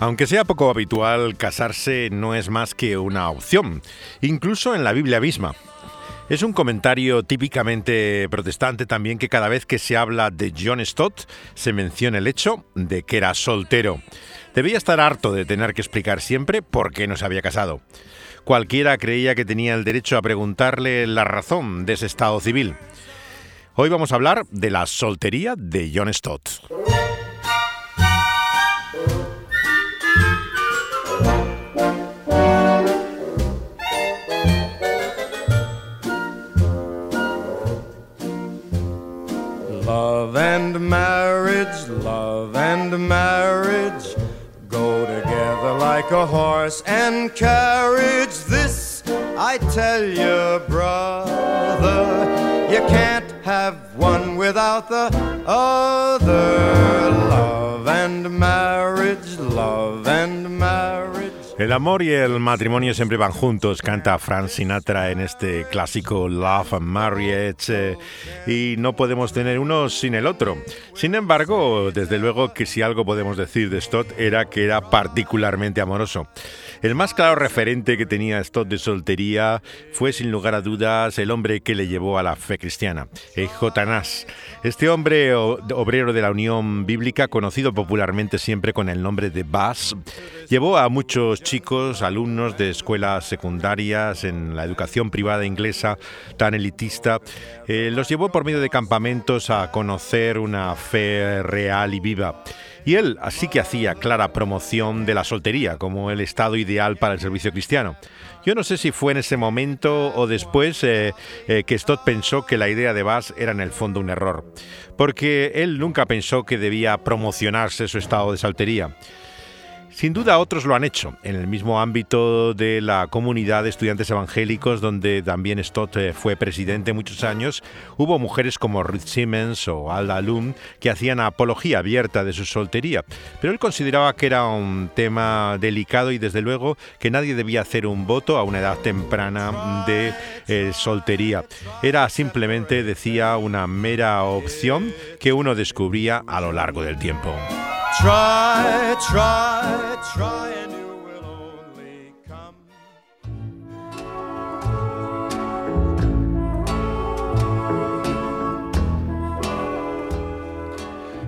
Aunque sea poco habitual, casarse no es más que una opción, incluso en la Biblia misma. Es un comentario típicamente protestante también que cada vez que se habla de John Stott se menciona el hecho de que era soltero. Debía estar harto de tener que explicar siempre por qué no se había casado. Cualquiera creía que tenía el derecho a preguntarle la razón de ese estado civil. Hoy vamos a hablar de la soltería de John Stott. El amor y el matrimonio siempre van juntos, canta Frank Sinatra en este clásico Love and Marriage, eh, y no podemos tener uno sin el otro. Sin embargo, desde luego que si algo podemos decir de Stott era que era particularmente amoroso. El más claro referente que tenía Stott de soltería fue sin lugar a dudas el hombre que le llevó a la fe cristiana, J. Nash. Este hombre obrero de la Unión Bíblica, conocido popularmente siempre con el nombre de Bass, llevó a muchos chicos, alumnos de escuelas secundarias en la educación privada inglesa tan elitista, eh, los llevó por medio de campamentos a conocer una fe real y viva. Y él así que hacía clara promoción de la soltería como el estado ideal para el servicio cristiano. Yo no sé si fue en ese momento o después eh, eh, que Stott pensó que la idea de Bass era en el fondo un error, porque él nunca pensó que debía promocionarse su estado de soltería. Sin duda otros lo han hecho, en el mismo ámbito de la comunidad de estudiantes evangélicos, donde también Stott eh, fue presidente muchos años, hubo mujeres como Ruth Simmons o Alda Lum que hacían apología abierta de su soltería, pero él consideraba que era un tema delicado y desde luego que nadie debía hacer un voto a una edad temprana de eh, soltería. Era simplemente, decía, una mera opción que uno descubría a lo largo del tiempo. Try, try, try,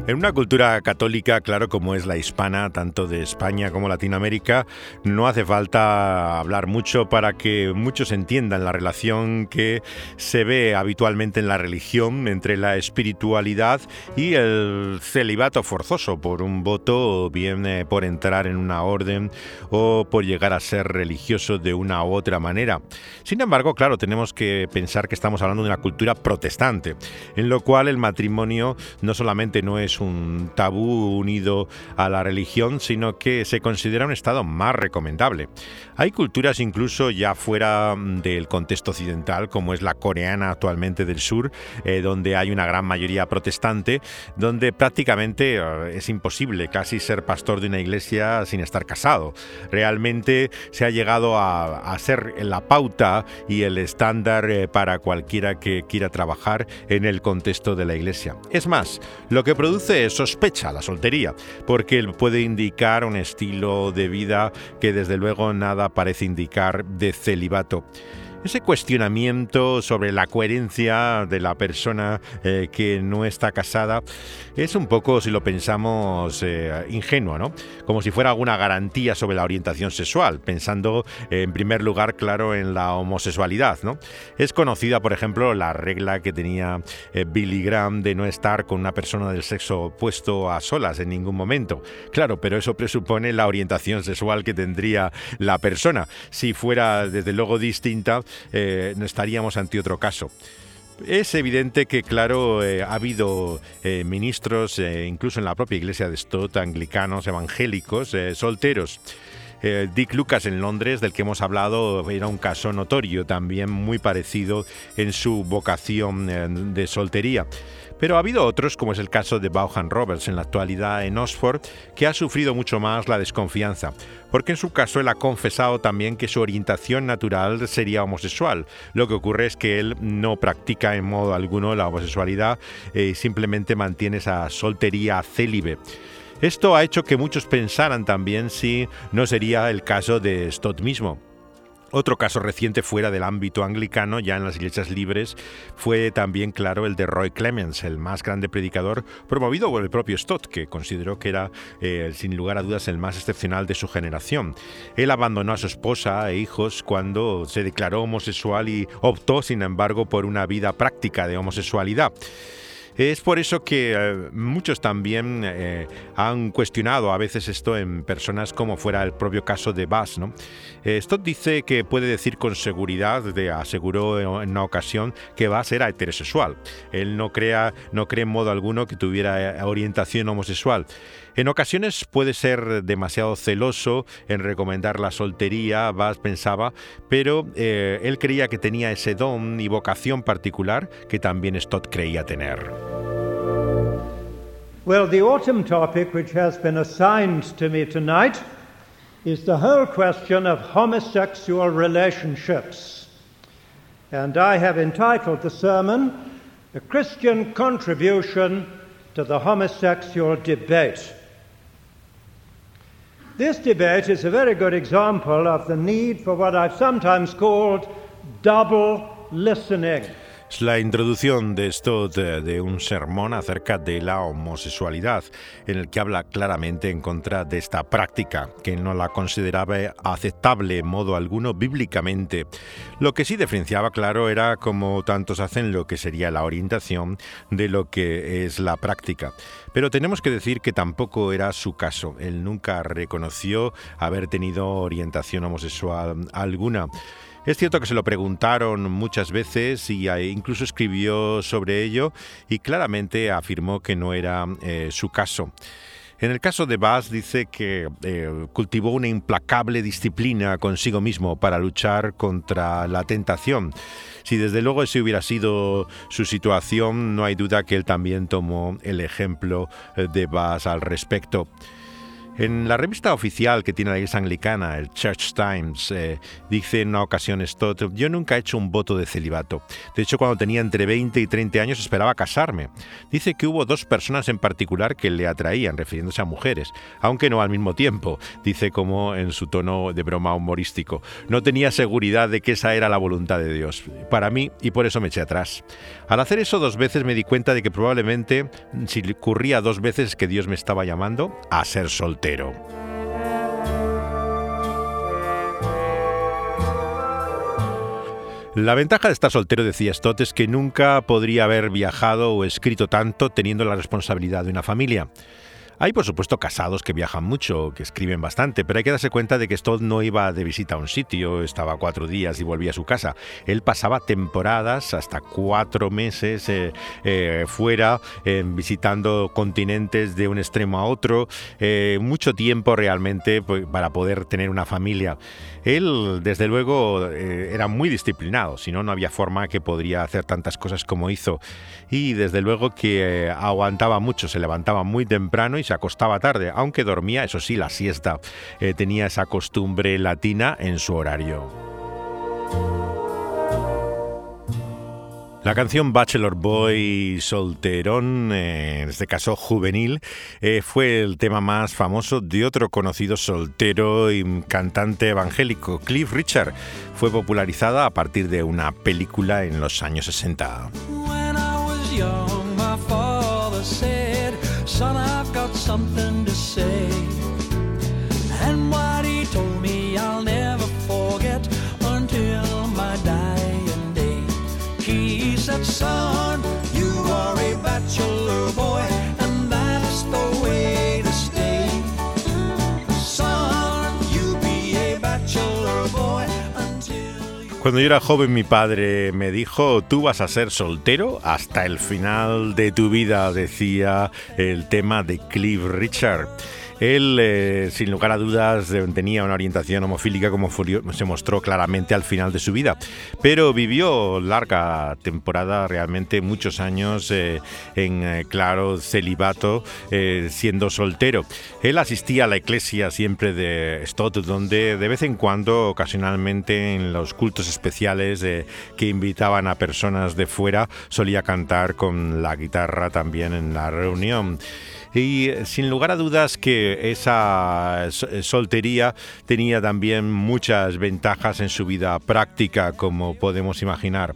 En una cultura católica, claro, como es la hispana, tanto de España como Latinoamérica, no hace falta hablar mucho para que muchos entiendan la relación que se ve habitualmente en la religión entre la espiritualidad y el celibato forzoso por un voto o bien eh, por entrar en una orden o por llegar a ser religioso de una u otra manera. Sin embargo, claro, tenemos que pensar que estamos hablando de una cultura protestante, en lo cual el matrimonio no solamente no es un tabú unido a la religión, sino que se considera un estado más recomendable. Hay culturas incluso ya fuera del contexto occidental, como es la coreana actualmente del sur, eh, donde hay una gran mayoría protestante, donde prácticamente eh, es imposible casi ser pastor de una iglesia sin estar casado. Realmente se ha llegado a, a ser la pauta y el estándar eh, para cualquiera que quiera trabajar en el contexto de la iglesia. Es más, lo que produce sospecha la soltería, porque puede indicar un estilo de vida que desde luego nada parece indicar de celibato ese cuestionamiento sobre la coherencia de la persona eh, que no está casada es un poco, si lo pensamos, eh, ingenuo, ¿no? Como si fuera alguna garantía sobre la orientación sexual, pensando en primer lugar, claro, en la homosexualidad, ¿no? Es conocida, por ejemplo, la regla que tenía eh, Billy Graham de no estar con una persona del sexo opuesto a solas en ningún momento. Claro, pero eso presupone la orientación sexual que tendría la persona. Si fuera, desde luego, distinta, eh, estaríamos ante otro caso. Es evidente que, claro, eh, ha habido eh, ministros, incluso en la propia iglesia de Stott, anglicanos, evangélicos, solteros. Dick Lucas en Londres, del que hemos hablado, era un caso notorio, también muy parecido en su vocación de soltería. Pero ha habido otros, como es el caso de Bauhan Roberts en la actualidad en Oxford, que ha sufrido mucho más la desconfianza, porque en su caso él ha confesado también que su orientación natural sería homosexual. Lo que ocurre es que él no practica en modo alguno la homosexualidad, eh, simplemente mantiene esa soltería célibe. Esto ha hecho que muchos pensaran también si no sería el caso de Stott mismo. Otro caso reciente fuera del ámbito anglicano, ya en las iglesias libres, fue también claro el de Roy Clemens, el más grande predicador promovido por el propio Stott, que consideró que era, eh, sin lugar a dudas, el más excepcional de su generación. Él abandonó a su esposa e hijos cuando se declaró homosexual y optó, sin embargo, por una vida práctica de homosexualidad. Es por eso que eh, muchos también eh, han cuestionado a veces esto en personas como fuera el propio caso de Bass. ¿no? Eh, Stott dice que puede decir con seguridad, de, aseguró en una ocasión, que Bass era heterosexual. Él no, crea, no cree en modo alguno que tuviera orientación homosexual. En ocasiones puede ser demasiado celoso en recomendar la soltería, Bass pensaba, pero él creía que tenía ese don y vocación particular que también Stott creía tener. Well, the autumn topic which has been assigned to me tonight is the whole question of homosexual relationships. And I have entitled the sermon, The Christian Contribution to the Homosexual Debate. This debate is a very good example of the need for what I've sometimes called double listening. La introducción de Stott de un sermón acerca de la homosexualidad, en el que habla claramente en contra de esta práctica, que no la consideraba aceptable en modo alguno bíblicamente. Lo que sí diferenciaba, claro, era como tantos hacen lo que sería la orientación de lo que es la práctica. Pero tenemos que decir que tampoco era su caso. Él nunca reconoció haber tenido orientación homosexual alguna. Es cierto que se lo preguntaron muchas veces y incluso escribió sobre ello y claramente afirmó que no era eh, su caso. En el caso de Bass dice que eh, cultivó una implacable disciplina consigo mismo para luchar contra la tentación. Si desde luego ese hubiera sido su situación, no hay duda que él también tomó el ejemplo de Bass al respecto. En la revista oficial que tiene la Iglesia Anglicana, el Church Times, eh, dice en una ocasión esto, yo nunca he hecho un voto de celibato. De hecho, cuando tenía entre 20 y 30 años esperaba casarme. Dice que hubo dos personas en particular que le atraían, refiriéndose a mujeres, aunque no al mismo tiempo, dice como en su tono de broma humorístico. No tenía seguridad de que esa era la voluntad de Dios para mí y por eso me eché atrás. Al hacer eso dos veces me di cuenta de que probablemente si ocurría dos veces que Dios me estaba llamando a ser soltero. La ventaja de estar soltero, decía Stott, es que nunca podría haber viajado o escrito tanto teniendo la responsabilidad de una familia. Hay, por supuesto, casados que viajan mucho, que escriben bastante, pero hay que darse cuenta de que Stott no iba de visita a un sitio, estaba cuatro días y volvía a su casa. Él pasaba temporadas, hasta cuatro meses, eh, eh, fuera, visitando continentes de un extremo a otro, eh, mucho tiempo realmente pues, para poder tener una familia. Él, desde luego, era muy disciplinado, si no, no había forma que podría hacer tantas cosas como hizo. Y desde luego que aguantaba mucho, se levantaba muy temprano y se acostaba tarde, aunque dormía, eso sí, la siesta. Eh, tenía esa costumbre latina en su horario. La canción Bachelor Boy Solterón, eh, en este caso juvenil, eh, fue el tema más famoso de otro conocido soltero y cantante evangélico, Cliff Richard. Fue popularizada a partir de una película en los años 60. Say. And what he told me, I'll never forget until my dying day. He said, Son, Cuando yo era joven mi padre me dijo, tú vas a ser soltero hasta el final de tu vida, decía el tema de Cliff Richard. Él, eh, sin lugar a dudas, eh, tenía una orientación homofílica como se mostró claramente al final de su vida, pero vivió larga temporada, realmente muchos años eh, en claro celibato, siendo soltero. Él asistía a la iglesia siempre de Stott, donde de vez en cuando, ocasionalmente en los cultos especiales que invitaban a personas de fuera, solía cantar con la guitarra también en la reunión. Y sin lugar a dudas que esa soltería tenía también muchas ventajas en su vida práctica, como podemos imaginar.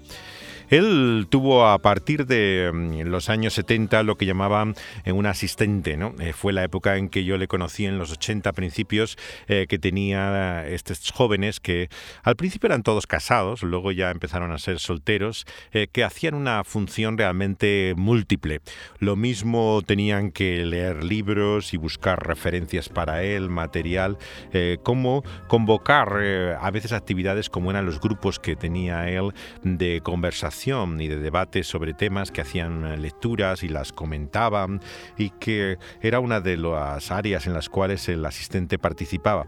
Él tuvo a partir de mm, los años 70 lo que llamaban eh, un asistente, ¿no? Eh, fue la época en que yo le conocí en los 80 principios, eh, que tenía estos jóvenes que al principio eran todos casados, luego ya empezaron a ser solteros, que hacían una función realmente múltiple. Lo mismo tenían que leer libros y buscar referencias para él, material, como convocar a veces actividades como eran los grupos que tenía él de conversación y de debate sobre temas que hacían eh, lecturas y las comentaban y que era una de las áreas en las cuales el asistente participaba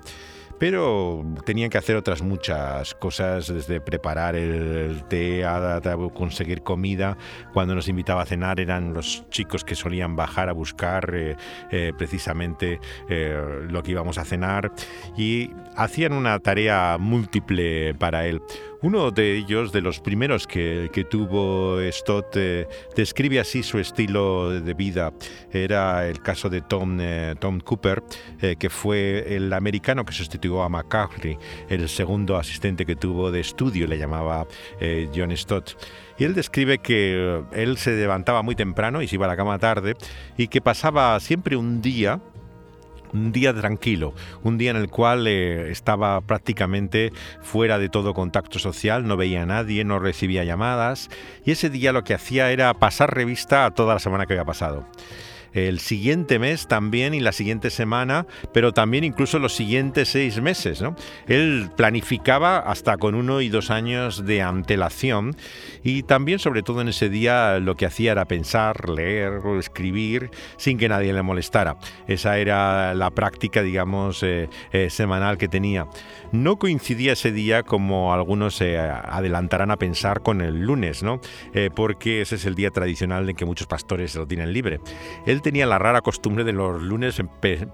pero tenían que hacer otras muchas cosas, desde preparar el té a, conseguir comida. Cuando nos invitaba a cenar eran los chicos que solían bajar a buscar eh, eh, precisamente lo que íbamos a cenar y hacían una tarea múltiple para él. Uno de ellos, de los primeros que, tuvo Stott, eh, describe así su estilo de vida. Era el caso de Tom, eh, Tom Cooper, eh, que fue el americano que sustituyó a McCarthy, el segundo asistente que tuvo de estudio, le llamaba John Stott. Y él describe que él se levantaba muy temprano y se iba a la cama tarde y que pasaba siempre un día un día tranquilo, un día en el cual eh, estaba prácticamente fuera de todo contacto social, no veía a nadie, no recibía llamadas y ese día lo que hacía era pasar revista a toda la semana que había pasado el siguiente mes también y la siguiente semana, pero también incluso los siguientes seis meses. ¿no? Él planificaba hasta con uno y dos años de antelación y también, sobre todo en ese día, lo que hacía era pensar, leer, escribir sin que nadie le molestara. Esa era la práctica, digamos, eh, eh, semanal que tenía. No coincidía ese día como algunos se adelantarán a pensar con el lunes, ¿no? Eh, porque ese es el día tradicional en que muchos pastores lo tienen libre. Él tenía la rara costumbre de los lunes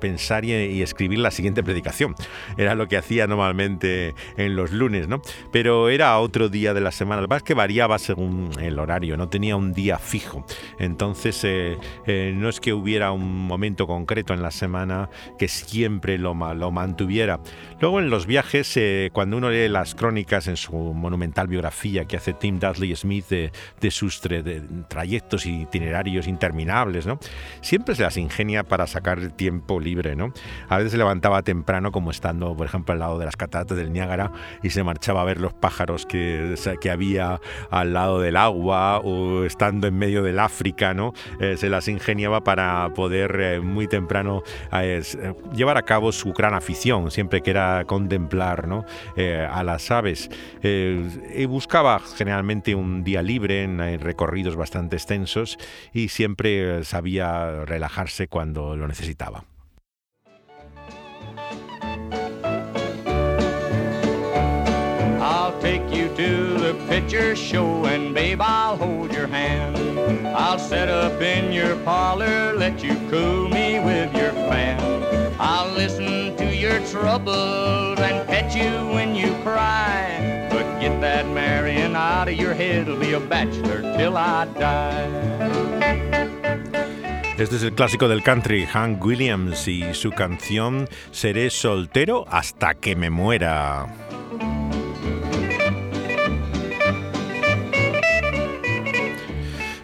pensar y, escribir la siguiente predicación. Era lo que hacía normalmente en los lunes, ¿no? Pero era otro día de la semana. Lo que que variaba según el horario, no tenía un día fijo. Entonces, eh, eh, no es que hubiera un momento concreto en la semana que siempre lo, lo mantuviera. Luego, en los viajes, eh, cuando uno lee las crónicas en su monumental biografía que hace Tim Dudley Smith de, sus trayectos itinerarios interminables, ¿no? siempre se las ingenia para sacar el tiempo libre, ¿no? A veces se levantaba temprano, como estando, por ejemplo, al lado de las cataratas del Niágara, y se marchaba a ver los pájaros que, que había al lado del agua, o estando en medio del África, ¿no? Eh, se las ingeniaba para poder eh, muy temprano eh, llevar a cabo su gran afición, siempre que era contemplar ¿no? a las aves. y buscaba generalmente un día libre en recorridos bastante extensos y siempre sabía relajarse cuando lo necesitaba. I'll take you to the picture show and babe I'll hold your hand. I'll set up in your parlor, let you cool me with your fan. I'll listen to your troubles and pet you when you cry. But get that marrying out of your head, I'll be a bachelor till I die. Este es el clásico del country, Hank Williams y su canción Seré soltero hasta que me muera.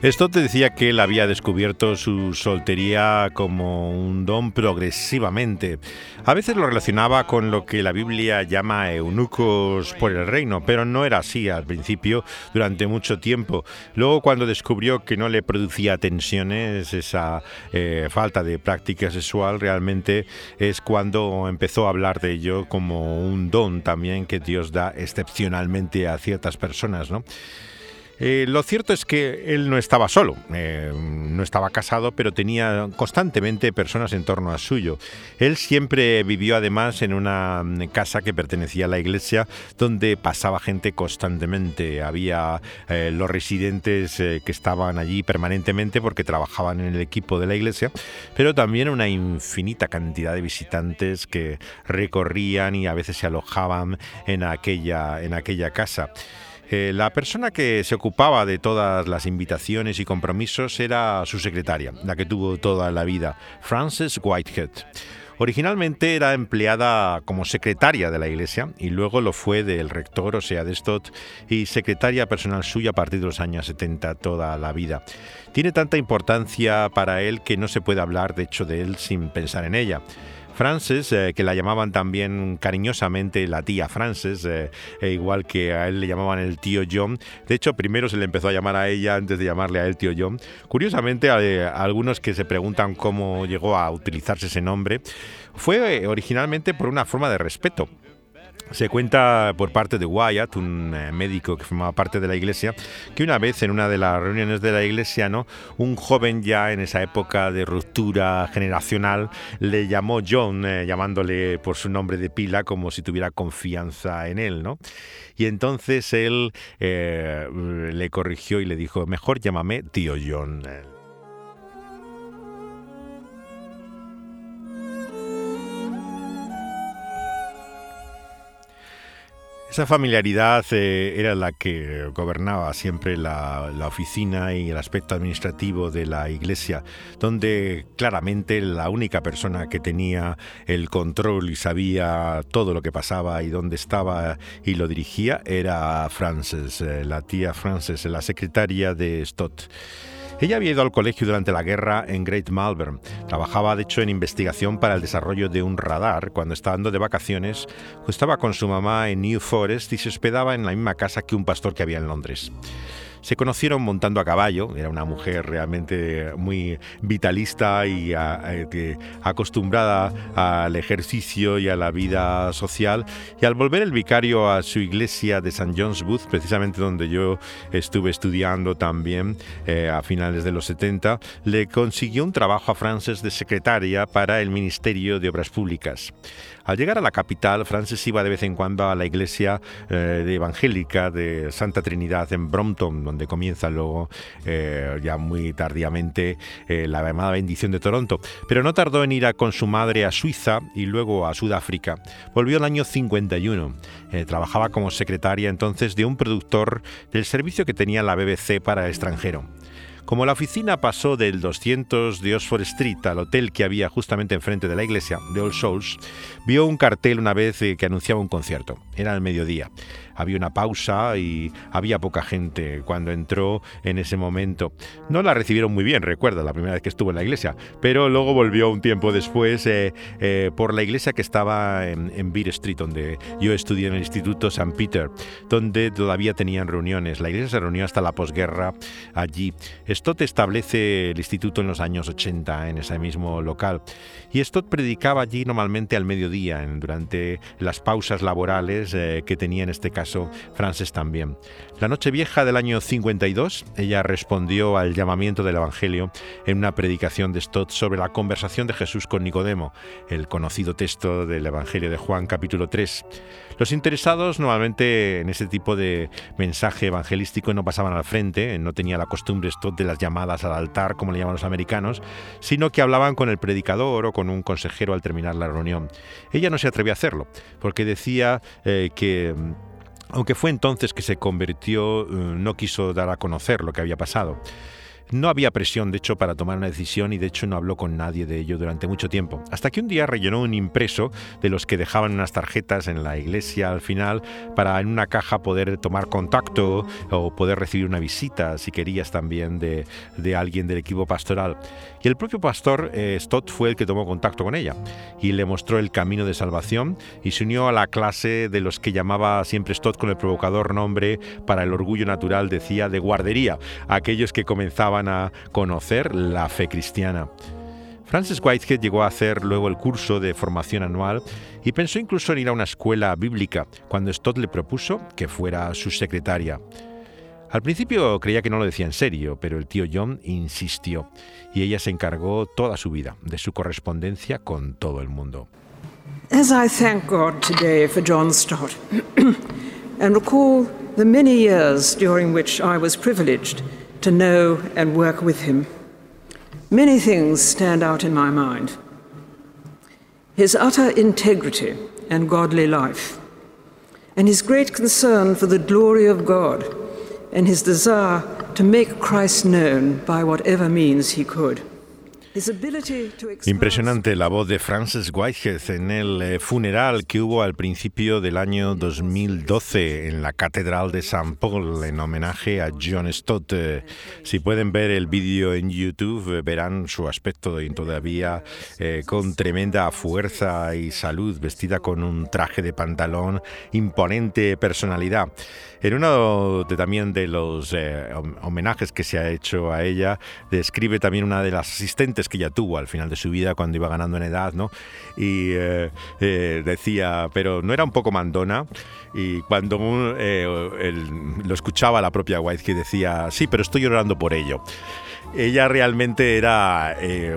Esto te decía que él había descubierto su soltería como un don progresivamente. A veces lo relacionaba con lo que la Biblia llama eunucos por el reino, pero no era así al principio durante mucho tiempo. Luego cuando descubrió que no le producía tensiones esa eh, falta de práctica sexual, realmente es cuando empezó a hablar de ello como un don también que Dios da excepcionalmente a ciertas personas, ¿no? Eh, lo cierto es que él no estaba solo, eh, no estaba casado, pero tenía constantemente personas en torno a suyo. Él siempre vivió además en una mm, casa que pertenecía a la iglesia, donde pasaba gente constantemente. Había eh, los residentes que estaban allí permanentemente porque trabajaban en el equipo de la iglesia, pero también una infinita cantidad de visitantes que recorrían y a veces se alojaban en aquella, en aquella casa. Eh, la persona que se ocupaba de todas las invitaciones y compromisos era su secretaria, la que tuvo toda la vida, Frances Whitehead. Originalmente era empleada como secretaria de la iglesia y luego lo fue del rector, o sea, de Stott, y secretaria personal suya a partir de los años 70 toda la vida. Tiene tanta importancia para él que no se puede hablar, de hecho, de él sin pensar en ella. Frances, eh, que la llamaban también cariñosamente la tía Frances, eh, e igual que a él le llamaban el tío John. De hecho, primero se le empezó a llamar a ella antes de llamarle a él tío John. Curiosamente, a algunos que se preguntan cómo llegó a utilizarse ese nombre, fue originalmente por una forma de respeto. Se cuenta por parte de Wyatt, un eh, médico que formaba parte de la iglesia, que una vez en una de las reuniones de la iglesia, ¿no? un joven ya en esa época de ruptura generacional le llamó John, eh, llamándole por su nombre de pila como si tuviera confianza en él. ¿no? Y entonces él eh, le corrigió y le dijo, mejor llámame tío John. Esa familiaridad eh, era la que gobernaba siempre la, oficina y el aspecto administrativo de la iglesia, donde claramente la única persona que tenía el control y sabía todo lo que pasaba y dónde estaba y lo dirigía era Frances, eh, la tía Frances, la secretaria de Stott. Ella había ido al colegio durante la guerra en Great Malvern. Trabajaba, de hecho, en investigación para el desarrollo de un radar. Cuando estando de vacaciones, estaba con su mamá en New Forest y se hospedaba en la misma casa que un pastor que había en Londres. Se conocieron montando a caballo, era una mujer realmente muy vitalista y acostumbrada al ejercicio y a la vida social. Y al volver el vicario a su iglesia de St. John's Wood, precisamente donde yo estuve estudiando también eh, a finales de los 70, le consiguió un trabajo a Frances de secretaria para el Ministerio de Obras Públicas. Al llegar a la capital, Frances iba de vez en cuando a la iglesia eh, evangélica de Santa Trinidad en Brompton, donde comienza luego, eh, ya muy tardíamente, eh, la llamada bendición de Toronto. Pero no tardó en ir con su madre a Suiza y luego a Sudáfrica. Volvió el año 51. trabajaba como secretaria entonces de un productor del servicio que tenía la BBC para el extranjero. Como la oficina pasó del 200 de Oxford Street al hotel que había justamente enfrente de la iglesia, de All Souls, vio un cartel una vez eh, que anunciaba un concierto. Era el mediodía había una pausa y había poca gente cuando entró en ese momento. No la recibieron muy bien, recuerda, la primera vez que estuvo en la iglesia, pero luego volvió un tiempo después eh, eh, por la iglesia que estaba en, en Beer Street, donde yo estudié en el Instituto St. Peter, donde todavía tenían reuniones. La iglesia se reunió hasta la posguerra allí. Stott establece el instituto en los años 80 en ese mismo local y Stott predicaba allí normalmente al mediodía, durante las pausas laborales eh, que tenía en este caso Frances también. La noche vieja del año 52, ella respondió al llamamiento del Evangelio en una predicación de Stott sobre la conversación de Jesús con Nicodemo, el conocido texto del Evangelio de Juan capítulo 3. Los interesados normalmente en ese tipo de mensaje evangelístico no pasaban al frente, no tenía la costumbre Stott de las llamadas al altar, como le llaman los americanos, sino que hablaban con el predicador o con un consejero al terminar la reunión. Ella no se atrevió a hacerlo, porque decía eh, que aunque fue entonces que se convirtió, eh, no quiso dar a conocer lo que había pasado. No había presión, de hecho, para tomar una decisión y de hecho no habló con nadie de ello durante mucho tiempo. Hasta que un día rellenó un impreso de los que dejaban unas tarjetas en la iglesia al final para en una caja poder tomar contacto o poder recibir una visita, si querías también, de, alguien del equipo pastoral. Y el propio pastor eh, Stott fue el que tomó contacto con ella y le mostró el camino de salvación y se unió a la clase de los que llamaba siempre Stott con el provocador nombre para el orgullo natural, decía, de guardería, aquellos que comenzaban a conocer la fe cristiana. Francis Whitehead llegó a hacer luego el curso de formación anual y pensó incluso en ir a una escuela bíblica cuando Stott le propuso que fuera su secretaria. Al principio creía que no lo decía en serio, pero el tío John insistió y ella se encargó toda su vida de su correspondencia con todo el mundo. As I thank God today for John Stott and recall the many years during which I was privileged to know and work with him. Many things stand out in my mind. His utter integrity and godly life, and his great concern for the glory of God, and his desire to make Christ known by whatever means he could. Impresionante la voz de Frances Whitehead en el eh, funeral que hubo al principio del año 2012 en la Catedral de San Paul en homenaje a John Stott. Eh, si pueden ver el vídeo en YouTube eh, verán su aspecto todavía con tremenda fuerza y salud, vestida con un traje de pantalón, imponente personalidad. En uno de, también de los homenajes que se ha hecho a ella, describe también una de las asistentes que ya tuvo al final de su vida cuando iba ganando en edad, ¿no? Y eh, eh, decía, pero no era un poco mandona. Y cuando eh, lo escuchaba la propia White que decía, sí, pero estoy llorando por ello. Ella realmente era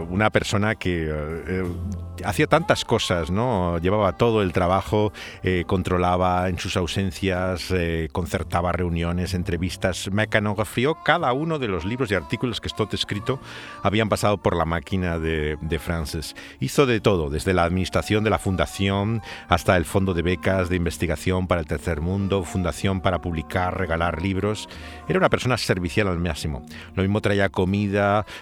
una persona que hacía tantas cosas, ¿no? Llevaba todo el trabajo, eh, controlaba en sus ausencias, eh, concertaba reuniones, entrevistas, mecanografió cada uno de los libros y artículos que Stott escrito habían pasado por la máquina de, de Frances. Hizo de todo, desde la administración de la fundación hasta el fondo de becas de investigación para el tercer mundo, fundación para publicar, regalar libros. Era una persona servicial al máximo. Lo mismo traía comida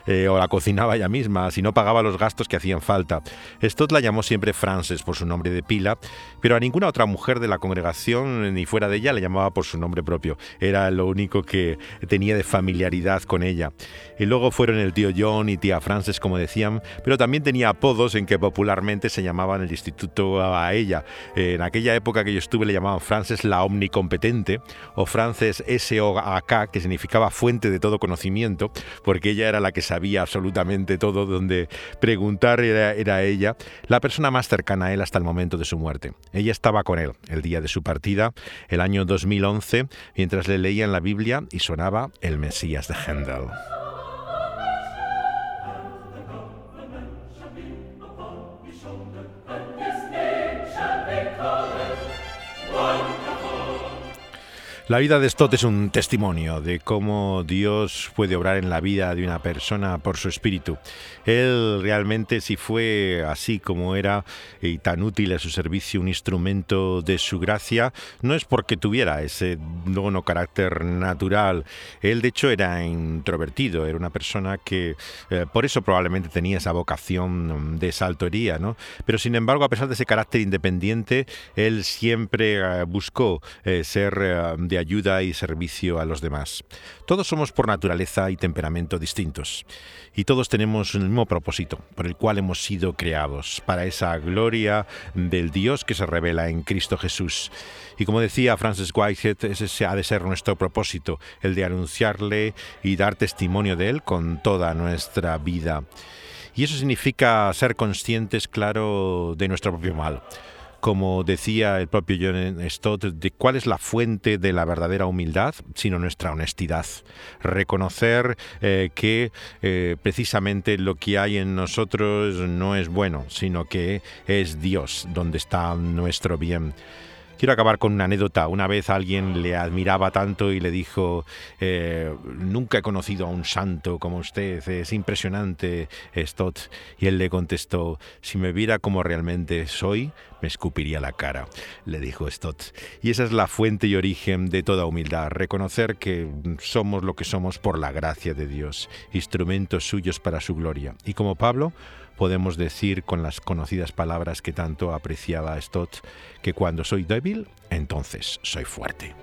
eh, o la cocinaba ella misma, si no pagaba los gastos que hacían falta. Stott la llamó siempre Frances por su nombre de pila, pero a ninguna otra mujer de la congregación ni fuera de ella le llamaba por su nombre propio. Era lo único que tenía de familiaridad con ella. Y luego fueron el tío John y tía Frances, como decían, pero también tenía apodos en que popularmente se llamaban el instituto a ella. En aquella época que yo estuve le llamaban Frances la omnicompetente o Frances S.O.A.K., que significaba fuente de todo conocimiento, porque ella era la que sabía absolutamente todo, donde preguntar era, era ella la persona más cercana a él hasta el momento de su muerte. Ella estaba con él el día de su partida, el año 2011, mientras le leían la Biblia y sonaba el Mesías de Handel. La vida de Stott es un testimonio de cómo Dios puede obrar en la vida de una persona por su espíritu. Él realmente si fue así como era y tan útil a su servicio un instrumento de su gracia, no es porque tuviera ese dono carácter natural. Él de hecho era introvertido, era una persona que eh, por eso probablemente tenía esa vocación de saltoría, ¿no? Pero sin embargo, a pesar de ese carácter independiente, él siempre eh, buscó eh, ser de ayuda y servicio a los demás. Todos somos por naturaleza y temperamento distintos y todos tenemos el mismo propósito por el cual hemos sido creados, para esa gloria del Dios que se revela en Cristo Jesús. Y como decía Francis Whitehead, ese ha de ser nuestro propósito, el de anunciarle y dar testimonio de Él con toda nuestra vida. Y eso significa ser conscientes, claro, de nuestro propio mal como decía el propio John Stott, de cuál es la fuente de la verdadera humildad, sino nuestra honestidad. Reconocer eh, que eh, precisamente lo que hay en nosotros no es bueno, sino que es Dios donde está nuestro bien. Quiero acabar con una anécdota. Una vez alguien le admiraba tanto y le dijo, eh, nunca he conocido a un santo como usted, es impresionante, Stott. Y él le contestó, si me viera como realmente soy, me escupiría la cara, le dijo Stott. Y esa es la fuente y origen de toda humildad, reconocer que somos lo que somos por la gracia de Dios, instrumentos suyos para su gloria. Y como Pablo, podemos decir con las conocidas palabras que tanto apreciaba Stott, que cuando soy débil, entonces soy fuerte.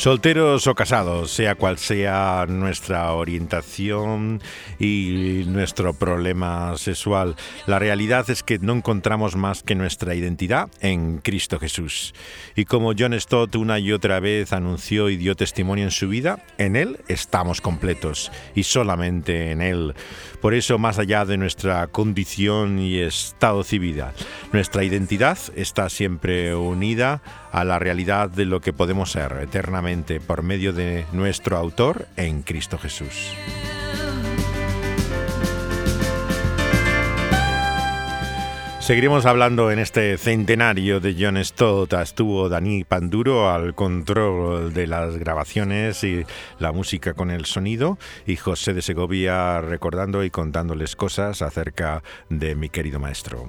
Solteros o casados, sea cual sea nuestra orientación y nuestro problema sexual, la realidad es que no encontramos más que nuestra identidad en Cristo Jesús. Y como John Stott una y otra vez anunció y dio testimonio en su vida, en Él estamos completos y solamente en Él. Por eso, más allá de nuestra condición y estado civil, nuestra identidad está siempre unida a la realidad de lo que podemos ser eternamente por medio de nuestro autor en Cristo Jesús. Seguiremos hablando en este centenario de John Stott. Estuvo Dani Panduro al control de las grabaciones y la música con el sonido y José de Segovia recordando y contándoles cosas acerca de mi querido maestro.